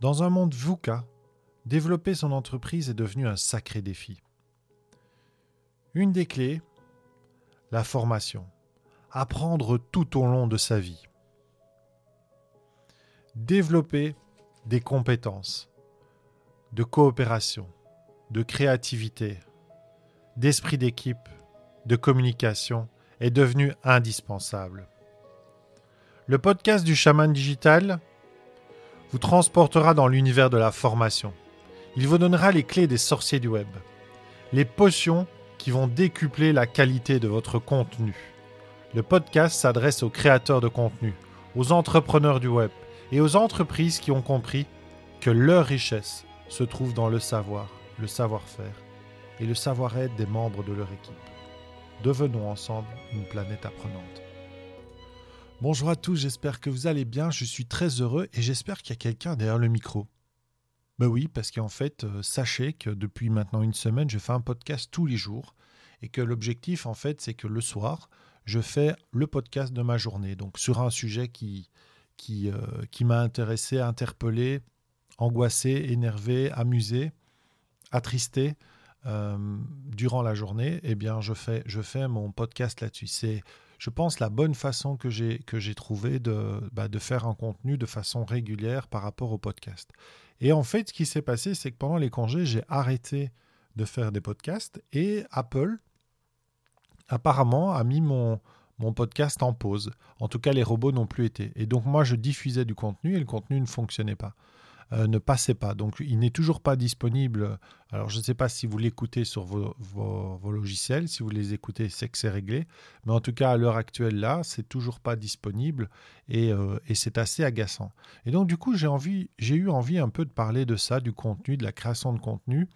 Dans un monde VUCA, développer son entreprise est devenu un sacré défi. Une des clés, la formation. Apprendre tout au long de sa vie. Développer des compétences de coopération, de créativité, d'esprit d'équipe, de communication est devenu indispensable. Le podcast du chaman digital vous transportera dans l'univers de la formation. Il vous donnera les clés des sorciers du web, les potions qui vont décupler la qualité de votre contenu. Le podcast s'adresse aux créateurs de contenu, aux entrepreneurs du web et aux entreprises qui ont compris que leur richesse se trouve dans le savoir, le savoir-faire et le savoir-être des membres de leur équipe. Devenons ensemble une planète apprenante. Bonjour à tous, j'espère que vous allez bien, je suis très heureux et j'espère qu'il y a quelqu'un derrière le micro. Ben oui, parce qu'en fait, euh, sachez que depuis maintenant une semaine, je fais un podcast tous les jours et que l'objectif, en fait, c'est que le soir, je fais le podcast de ma journée, donc sur un sujet qui, qui, euh, qui m'a intéressé, interpellé, angoissé, énervé, amusé, attristé euh, durant la journée, eh bien, je fais, je fais mon podcast là-dessus. C'est je pense, la bonne façon que j'ai, que j'ai trouvé de, bah, de faire un contenu de façon régulière par rapport au podcast. Et en fait, ce qui s'est passé, c'est que pendant les congés, j'ai arrêté de faire des podcasts et Apple, apparemment, a mis mon, mon podcast en pause. En tout cas, les robots n'ont plus été. Et donc, moi, je diffusais du contenu et le contenu ne fonctionnait pas. Euh, ne passait pas. Donc il n'est toujours pas disponible. Alors je ne sais pas si vous l'écoutez sur vos, logiciels, si vous les écoutez, c'est que c'est réglé. Mais en tout cas, à l'heure actuelle, là, c'est toujours pas disponible et, euh, c'est assez agaçant. Et donc du coup, j'ai eu envie un peu de parler de ça, du contenu, de la création de contenu.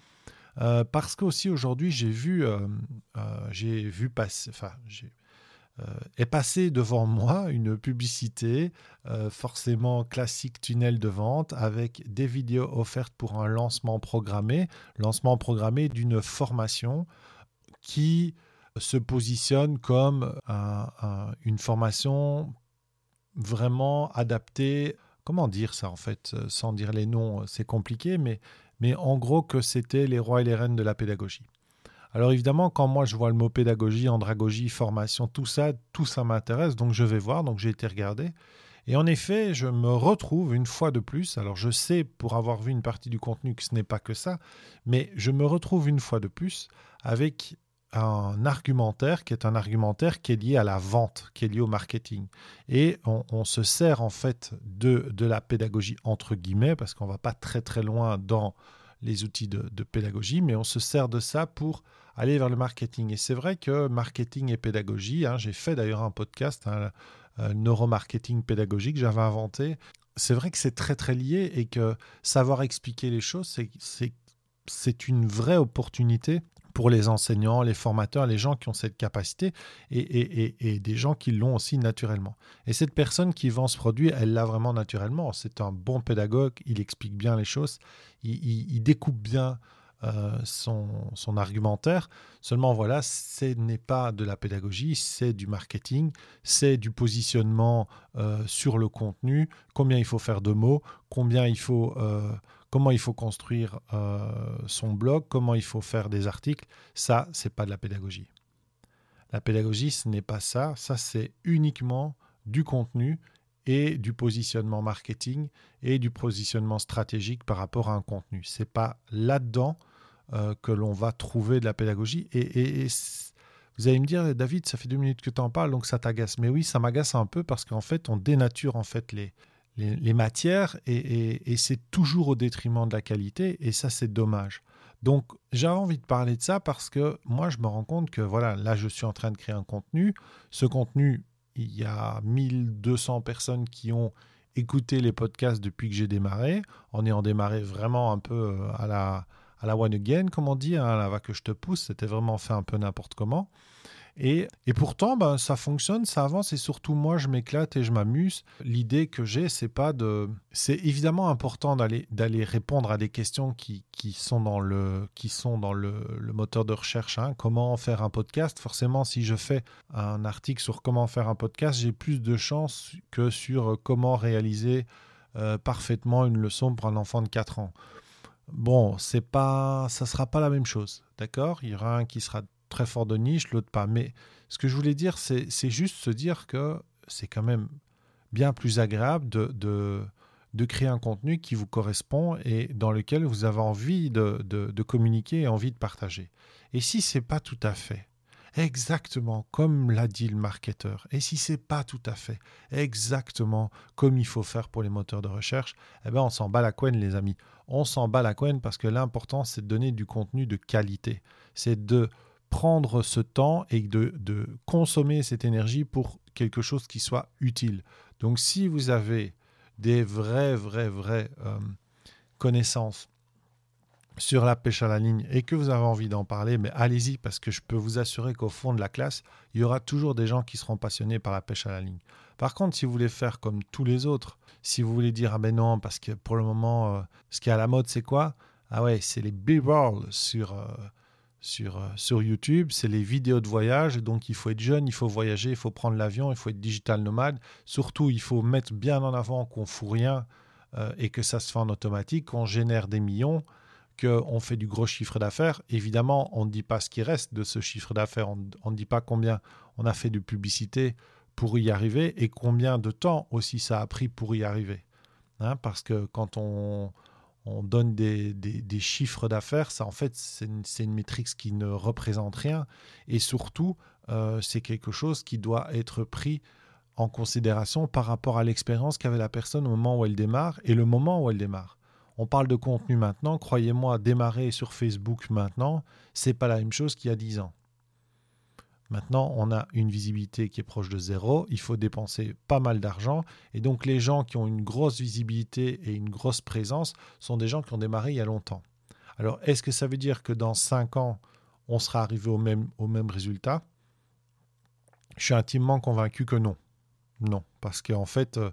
Euh, parce qu'aussi aujourd'hui, j'ai vu, j'ai vu passer, enfin, j'ai est passé devant moi une publicité euh, forcément classique tunnel de vente avec des vidéos offertes pour un lancement programmé, lancement programmé d'une formation qui se positionne comme une formation vraiment adaptée. Comment dire ça en fait, sans dire les noms, c'est compliqué, mais, mais en gros que c'était les rois et les reines de la pédagogie. Alors évidemment, quand moi je vois le mot pédagogie, andragogie, formation, tout ça, tout ça m'intéresse, donc je vais voir, donc j'ai été regarder. Et en effet, je me retrouve une fois de plus, alors je sais pour avoir vu une partie du contenu que ce n'est pas que ça, mais je me retrouve une fois de plus avec un argumentaire qui est un argumentaire qui est lié à la vente, qui est lié au marketing. Et on, se sert en fait de, de la pédagogie entre guillemets, parce qu'on ne va pas très très loin dans les outils de, pédagogie, mais on se sert de ça pour aller vers le marketing. Et c'est vrai que marketing et pédagogie, hein, j'ai fait d'ailleurs un podcast, un, neuromarketing pédagogique, j'avais inventé. C'est vrai que c'est très très lié et que savoir expliquer les choses, c'est une vraie opportunité pour les enseignants, les formateurs, les gens qui ont cette capacité et, des gens qui l'ont aussi naturellement. Et cette personne qui vend ce produit, elle l'a vraiment naturellement. C'est un bon pédagogue, il explique bien les choses, il, découpe bien euh, son, argumentaire. Seulement, voilà, ce n'est pas de la pédagogie, c'est du marketing, c'est du positionnement euh, sur le contenu, combien il faut faire de mots, combien il faut... Euh, comment il faut construire euh, son blog, comment il faut faire des articles, ça, c'est pas de la pédagogie. La pédagogie, ce n'est pas ça. Ça, c'est uniquement du contenu et du positionnement marketing et du positionnement stratégique par rapport à un contenu. C'est pas là-dedans euh, que l'on va trouver de la pédagogie. Et, vous allez me dire, David, ça fait deux minutes que tu en parles, donc ça t'agace. Mais oui, ça m'agace un peu parce qu'en fait, on dénature en fait les, les, matières et, c'est toujours au détriment de la qualité et ça c'est dommage. Donc j'ai envie de parler de ça parce que moi je me rends compte que voilà, là je suis en train de créer un contenu. Ce contenu, il y a 1200 personnes qui ont écouté les podcasts depuis que j'ai démarré. En démarré vraiment un peu euh, à la, à la one again, comme on dit, hein, à la va que je te pousse. C'était vraiment fait un peu n'importe comment. Et, pourtant, ben, ça fonctionne, ça avance et surtout moi, je m'éclate et je m'amuse. L'idée que j'ai, c'est pas de. C'est évidemment important d'aller répondre à des questions qui, qui sont dans le qui sont dans le, moteur de recherche. Hein. Comment faire un podcast? Forcément, si je fais un article sur comment faire un podcast, j'ai plus de chances que sur comment réaliser euh, parfaitement une leçon pour un enfant de 4 ans. Bon, c'est pas, ça sera pas la même chose, d'accord? Il y aura un qui sera très fort de niche, l'autre pas. Mais ce que je voulais dire, c'est juste se dire que c'est quand même bien plus agréable de, de, créer un contenu qui vous correspond et dans lequel vous avez envie de, de communiquer et envie de partager. Et si c'est pas tout à fait, exactement comme l'a dit le marketeur, et si c'est pas tout à fait exactement comme il faut faire pour les moteurs de recherche, eh ben on s'en bat la couenne les amis. On s'en bat la couenne parce que l'important c'est de donner du contenu de qualité. C'est de prendre ce temps et de, consommer cette énergie pour quelque chose qui soit utile. Donc si vous avez des vraies, vraies, vraies euh, connaissances sur la pêche à la ligne et que vous avez envie d'en parler, mais allez-y parce que je peux vous assurer qu'au fond de la classe, il y aura toujours des gens qui seront passionnés par la pêche à la ligne. Par contre, si vous voulez faire comme tous les autres, si vous voulez dire ah ben non parce que pour le moment euh, ce qui est à la mode c'est quoi? Ah ouais, c'est les b-roll sur euh, sur, euh, sur YouTube, c'est les vidéos de voyage. Donc il faut être jeune, il faut voyager, il faut prendre l'avion, il faut être digital nomade. Surtout, il faut mettre bien en avant qu'on fout rien et que ça se fait en automatique, qu'on génère des millions on fait du gros chiffre d'affaires, évidemment, on ne dit pas ce qui reste de ce chiffre d'affaires. On ne dit pas combien on a fait de publicité pour y arriver et combien de temps aussi ça a pris pour y arriver. Hein, parce que quand on, donne des, chiffres d'affaires, ça en fait c'est une, une métrique qui ne représente rien et surtout euh, c'est quelque chose qui doit être pris en considération par rapport à l'expérience qu'avait la personne au moment où elle démarre et le moment où elle démarre. On parle de contenu maintenant. Croyez-moi, démarrer sur Facebook maintenant, c'est pas la même chose qu'il y a 10 ans. Maintenant, on a une visibilité qui est proche de zéro. Il faut dépenser pas mal d'argent. Et donc, les gens qui ont une grosse visibilité et une grosse présence sont des gens qui ont démarré il y a longtemps. Alors, est-ce que ça veut dire que dans 5 ans, on sera arrivé au même, résultat? Je suis intimement convaincu que non. Non, parce qu'en fait, euh,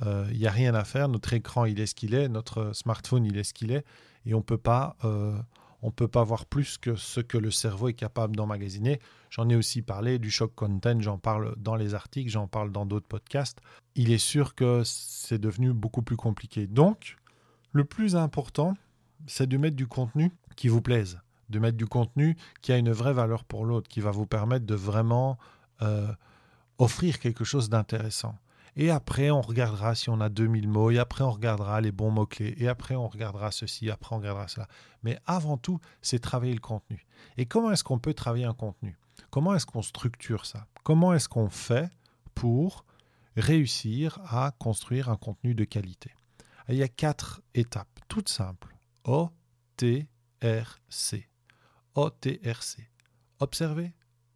il euh, n'y a rien à faire. Notre écran, il est ce qu'il est. Notre smartphone, il est ce qu'il est. Et on peut pas, euh, on peut pas voir plus que ce que le cerveau est capable d'emmagasiner. J'en ai aussi parlé du shock content. J'en parle dans les articles, j'en parle dans d'autres podcasts. Il est sûr que c'est devenu beaucoup plus compliqué. Donc, le plus important, c'est de mettre du contenu qui vous plaise, de mettre du contenu qui a une vraie valeur pour l'autre, qui va vous permettre de vraiment euh, offrir quelque chose d'intéressant. Et après, on regardera si on a 2000 mots, et après, on regardera les bons mots-clés, et après, on regardera ceci, après, on regardera cela. Mais avant tout, c'est travailler le contenu. Et comment est-ce qu'on peut travailler un contenu? Comment est-ce qu'on structure ça? Comment est-ce qu'on fait pour réussir à construire un contenu de qualité? Il y a quatre étapes, toutes simples. O, T, R, C. O, T, R, C. Observer,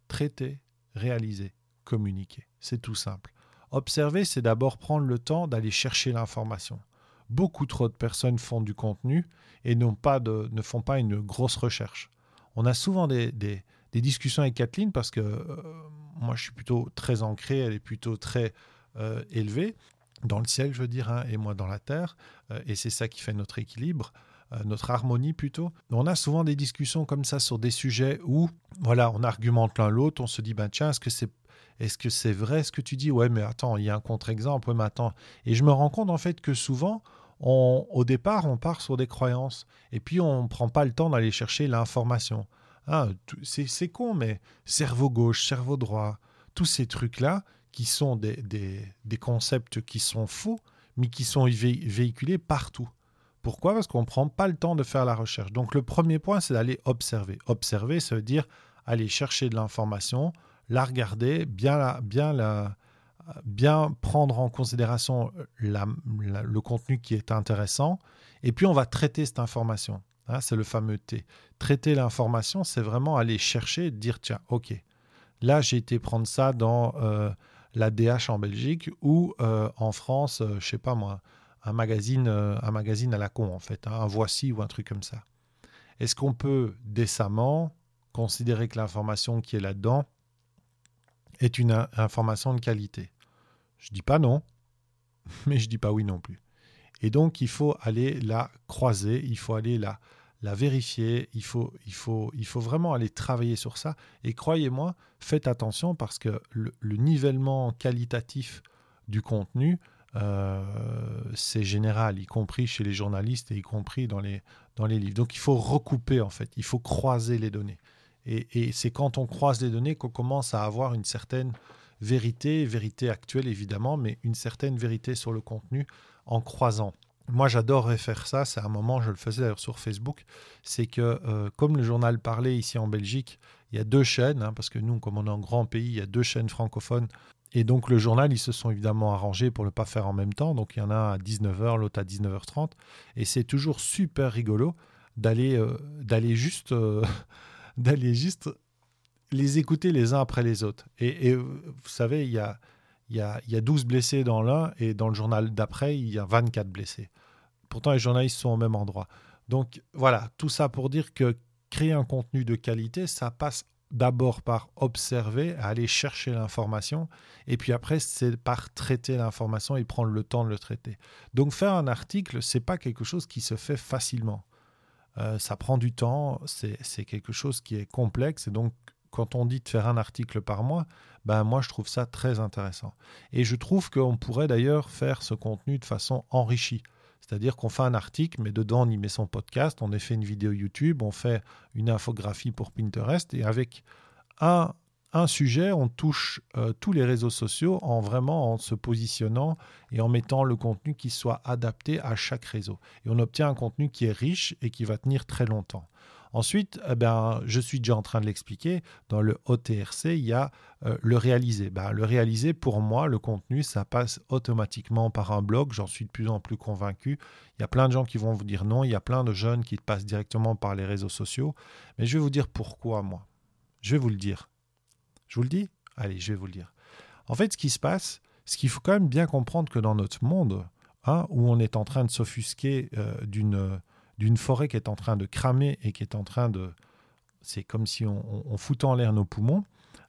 traiter, réaliser, communiquer. C'est tout simple. Observer, c'est d'abord prendre le temps d'aller chercher l'information. Beaucoup trop de personnes font du contenu et ne font pas une grosse recherche. On a souvent des, discussions avec Kathleen parce que euh, moi je suis plutôt très ancré, elle est plutôt très euh, élevée dans le ciel, je veux dire, hein, et moi dans la terre, euh, et c'est ça qui fait notre équilibre notre harmonie plutôt. On a souvent des discussions comme ça sur des sujets où, voilà, on argumente l'un l'autre, on se dit, ben tiens, est-ce que c'est est-ce que c'est vrai ce que tu dis? Ouais, mais attends, il y a un contre-exemple. mais attends. Et je me rends compte en fait que souvent, au départ, on part sur des croyances et puis on ne prend pas le temps d'aller chercher l'information. Ah, c'est con, mais cerveau gauche, cerveau droit, tous ces trucs-là qui sont des, des, concepts qui sont faux, mais qui sont véhiculés partout. Pourquoi? Parce qu'on ne prend pas le temps de faire la recherche. Donc le premier point, c'est d'aller observer. Observer, ça veut dire aller chercher de l'information, la regarder, bien, la, bien, la, bien prendre en considération le contenu qui est intéressant, et puis on va traiter cette information. Hein, c'est le fameux T. Traiter l'information, c'est vraiment aller chercher, dire tiens, ok, là j'ai été prendre ça dans euh, la DH en Belgique ou euh, en France, euh, je sais pas moi, un magazine, un magazine à la con en fait, hein, un Voici ou un truc comme ça. Est-ce qu'on peut décemment considérer que l'information qui est là-dedans est une information de qualité. Je dis pas non, mais je dis pas oui non plus. Et donc il faut aller la croiser, il faut aller la, vérifier, il faut, vraiment aller travailler sur ça. Et croyez-moi, faites attention parce que le, nivellement qualitatif du contenu euh, c'est général, y compris chez les journalistes et y compris dans les livres. Donc il faut recouper en fait, il faut croiser les données. Et, c'est quand on croise les données qu'on commence à avoir une certaine vérité, vérité actuelle évidemment, mais une certaine vérité sur le contenu en croisant. Moi, j'adorerais faire ça. C'est un moment, je le faisais d'ailleurs sur Facebook. C'est que, euh, comme le journal parlait ici en Belgique, il y a deux chaînes, hein, parce que nous, comme on est un grand pays, il y a deux chaînes francophones et donc le journal, ils se sont évidemment arrangés pour ne pas faire en même temps. Donc il y en a à 19h, l'autre à 19h30. Et c'est toujours super rigolo d'aller euh, juste, euh, d'aller juste les écouter les uns après les autres. Et, vous savez, il y a, y a, y a 12 blessés dans l'un et dans le journal d'après, il y a 24 blessés. Pourtant, les journalistes sont au même endroit. Donc voilà, tout ça pour dire que créer un contenu de qualité, ça passe d'abord par observer, aller chercher l'information, et puis après, c'est par traiter l'information et prendre le temps de le traiter. Donc faire un article, c'est pas quelque chose qui se fait facilement. Euh, ça prend du temps, c'est quelque chose qui est complexe, et donc quand on dit de faire un article par mois, ben moi je trouve ça très intéressant. Et je trouve qu'on pourrait d'ailleurs faire ce contenu de façon enrichie. C'est-à-dire qu'on fait un article, mais dedans on y met son podcast, on a fait une vidéo YouTube, on fait une infographie pour Pinterest, et avec un, un sujet, on touche euh, tous les réseaux sociaux en vraiment en se positionnant et en mettant le contenu qui soit adapté à chaque réseau. Et on obtient un contenu qui est riche et qui va tenir très longtemps. Ensuite, eh ben, je suis déjà en train de l'expliquer, dans le OTRC, il y a euh, le réaliser. Ben, le réaliser, pour moi, le contenu, ça passe automatiquement par un blog, j'en suis de plus en plus convaincu. Il y a plein de gens qui vont vous dire non, il y a plein de jeunes qui passent directement par les réseaux sociaux, mais je vais vous dire pourquoi moi. Je vais vous le dire. Je vous le dis Allez, je vais vous le dire. En fait, ce qui se passe, ce qu'il faut quand même bien comprendre que dans notre monde, hein, où on est en train de s'offusquer euh, d'une d'une forêt qui est en train de cramer et qui est en train de... C'est comme si on, foutait en l'air nos poumons.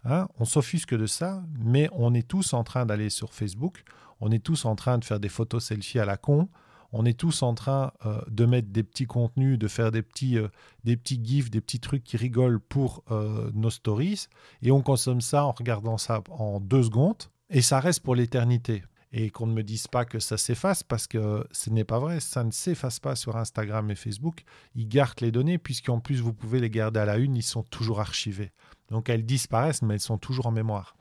Hein. On s'offusque de ça, mais on est tous en train d'aller sur Facebook, on est tous en train de faire des photos selfies à la con, on est tous en train euh, de mettre des petits contenus, de faire des petits, euh, des petits gifs, des petits trucs qui rigolent pour euh, nos stories, et on consomme ça en regardant ça en deux secondes, et ça reste pour l'éternité et qu'on ne me dise pas que ça s'efface parce que ce n'est pas vrai, ça ne s'efface pas sur Instagram et Facebook. Ils gardent les données puisqu'en plus vous pouvez les garder à la une, ils sont toujours archivés. Donc elles disparaissent mais elles sont toujours en mémoire.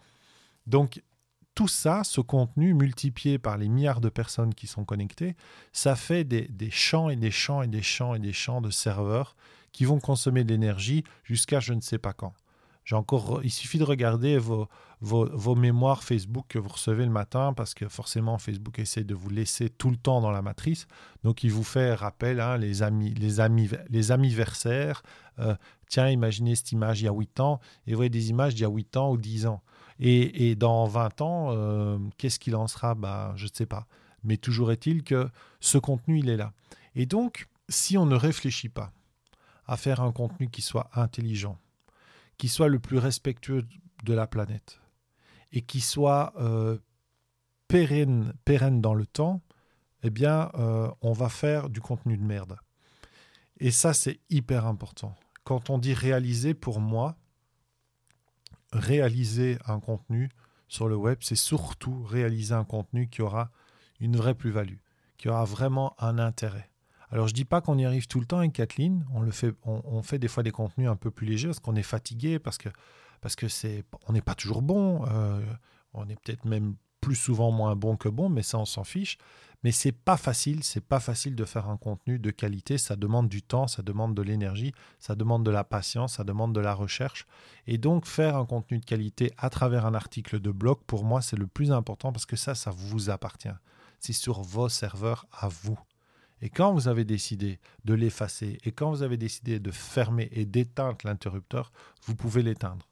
Donc tout ça, ce contenu multiplié par les milliards de personnes qui sont connectées, ça fait des, champs et des champs et des champs et des champs de serveurs qui vont consommer de l'énergie jusqu'à je ne sais pas quand encore, il suffit de regarder vos, vos, mémoires Facebook que vous recevez le matin parce que forcément Facebook essaie de vous laisser tout le temps dans la matrice. Donc il vous fait rappel, hein, les amis, les amis, les anniversaires. Euh, tiens, imaginez cette image il y a 8 ans et vous voyez des images d'il y a 8 ans ou 10 ans. Et, dans 20 ans, euh, qu'est-ce qu'il en sera? Bah, Je ne sais pas. Mais toujours est-il que ce contenu, il est là. Et donc, si on ne réfléchit pas à faire un contenu qui soit intelligent, qui soit le plus respectueux de la planète et qui soit euh, pérenne, pérenne dans le temps, eh bien, euh, on va faire du contenu de merde. Et ça, c'est hyper important. Quand on dit réaliser, pour moi, réaliser un contenu sur le web, c'est surtout réaliser un contenu qui aura une vraie plus-value, qui aura vraiment un intérêt. Alors je dis pas qu'on y arrive tout le temps avec Kathleen, on le fait, on, fait des fois des contenus un peu plus légers parce qu'on est fatigué, parce que parce que c'est, on n'est pas toujours bon, euh, on est peut-être même plus souvent moins bon que bon, mais ça on s'en fiche. Mais c'est pas facile, c'est pas facile de faire un contenu de qualité. Ça demande du temps, ça demande de l'énergie, ça demande de la patience, ça demande de la recherche. Et donc faire un contenu de qualité à travers un article de blog, pour moi, c'est le plus important parce que ça, ça vous appartient. C'est sur vos serveurs à vous. Et quand vous avez décidé de l'effacer et quand vous avez décidé de fermer et d'éteindre l'interrupteur, vous pouvez l'éteindre.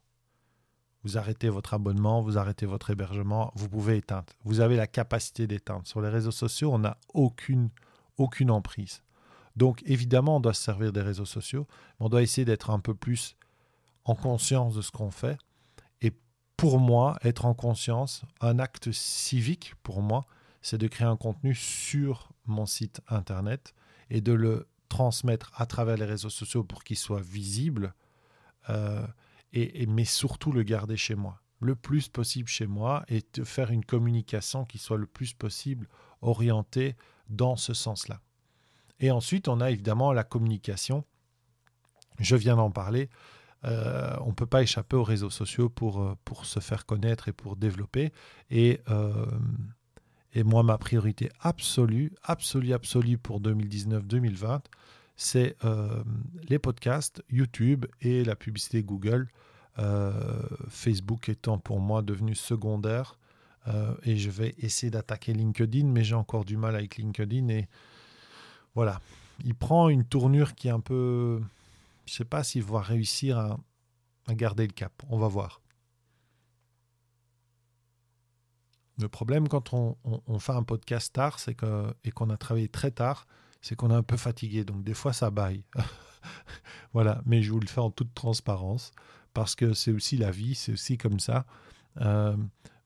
Vous arrêtez votre abonnement, vous arrêtez votre hébergement, vous pouvez éteindre. Vous avez la capacité d'éteindre. Sur les réseaux sociaux, on n'a aucune, aucune emprise. Donc évidemment, on doit se servir des réseaux sociaux, mais on doit essayer d'être un peu plus en conscience de ce qu'on fait. Et pour moi, être en conscience, un acte civique, pour moi, c'est de créer un contenu sur mon site internet et de le transmettre à travers les réseaux sociaux pour qu'il soit visible, euh, et, mais surtout le garder chez moi. le plus possible chez moi et de faire une communication qui soit le plus possible orientée dans ce sens-là. Et ensuite, on a évidemment la communication. Je viens d'en parler. Euh, on ne peut pas échapper aux réseaux sociaux pour, euh, pour se faire connaître et pour développer. Et, euh, et moi, ma priorité absolue, absolue, absolue pour 2019-2020, c'est les podcasts, YouTube et la publicité Google. Facebook étant pour moi devenu secondaire. et je vais essayer d'attaquer LinkedIn, mais j'ai encore du mal avec LinkedIn. Et voilà, il prend une tournure qui est un peu je ne sais pas s'il va réussir à, garder le cap. On va voir. Le problème quand on, fait un podcast tard c'est que, et qu'on a travaillé très tard, c'est qu'on est un peu fatigué. Donc des fois, ça baille. voilà, mais je vous le fais en toute transparence parce que c'est aussi la vie, c'est aussi comme ça. Euh,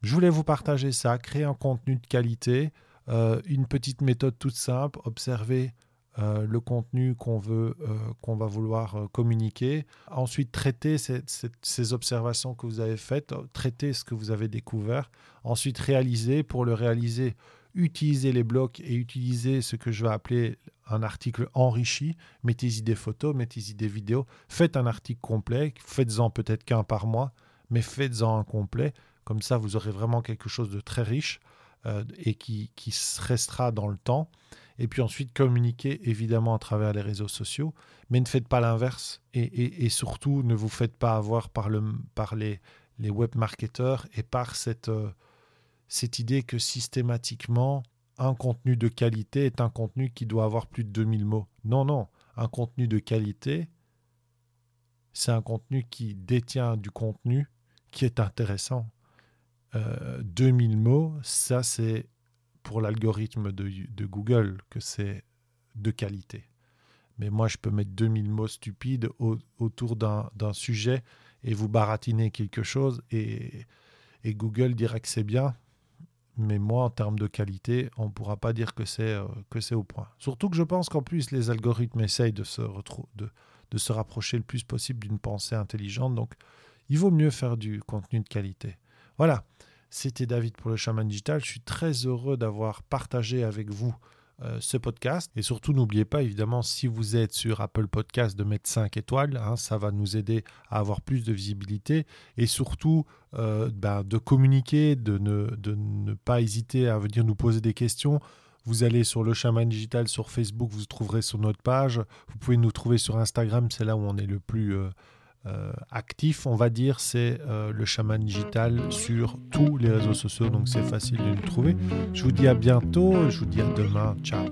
je voulais vous partager ça, créer un contenu de qualité, euh, une petite méthode toute simple, observer euh, le contenu qu'on veut, qu'on va vouloir communiquer. Ensuite, traiter ces, observations que vous avez faites, traiter ce que vous avez découvert. Ensuite, réaliser. Pour le réaliser, utiliser les blocs et utiliser ce que je vais appeler un article enrichi. Mettez-y des photos, mettez-y des vidéos. Faites un article complet. Faites-en peut-être qu'un par mois, mais faites-en un complet. Comme ça, vous aurez vraiment quelque chose de très riche et qui, qui restera dans le temps et puis ensuite communiquer évidemment à travers les réseaux sociaux, mais ne faites pas l'inverse et, surtout ne vous faites pas avoir par, le, par les, les web marketeurs et par cette, euh, cette idée que systématiquement un contenu de qualité est un contenu qui doit avoir plus de 2000 mots. Non, non, un contenu de qualité, c'est un contenu qui détient du contenu qui est intéressant. 2000 euh, mots, ça c'est pour l'algorithme de, Google que c'est de qualité. Mais moi, je peux mettre 2000 mots stupides autour d'un sujet et vous baratiner quelque chose et, et Google dira que c'est bien. Mais moi, en termes de qualité, on ne pourra pas dire que c'est euh, que c'est au point. Surtout que je pense qu'en plus, les algorithmes essayent de se, de se rapprocher le plus possible d'une pensée intelligente. Donc, il vaut mieux faire du contenu de qualité. Voilà. C'était David pour le Chaman Digital. Je suis très heureux d'avoir partagé avec vous euh, ce podcast. Et surtout, n'oubliez pas, évidemment, si vous êtes sur Apple Podcast, de mettre 5 étoiles. Hein, ça va nous aider à avoir plus de visibilité. Et surtout, euh, ben, de communiquer, de ne, pas hésiter à venir nous poser des questions. Vous allez sur le Chaman Digital sur Facebook, vous trouverez sur notre page. Vous pouvez nous trouver sur Instagram, c'est là où on est le plus... Euh, euh, actif, on va dire, c'est euh, le chaman digital sur tous les réseaux sociaux, donc c'est facile de nous trouver. Je vous dis à bientôt, je vous dis à demain, ciao.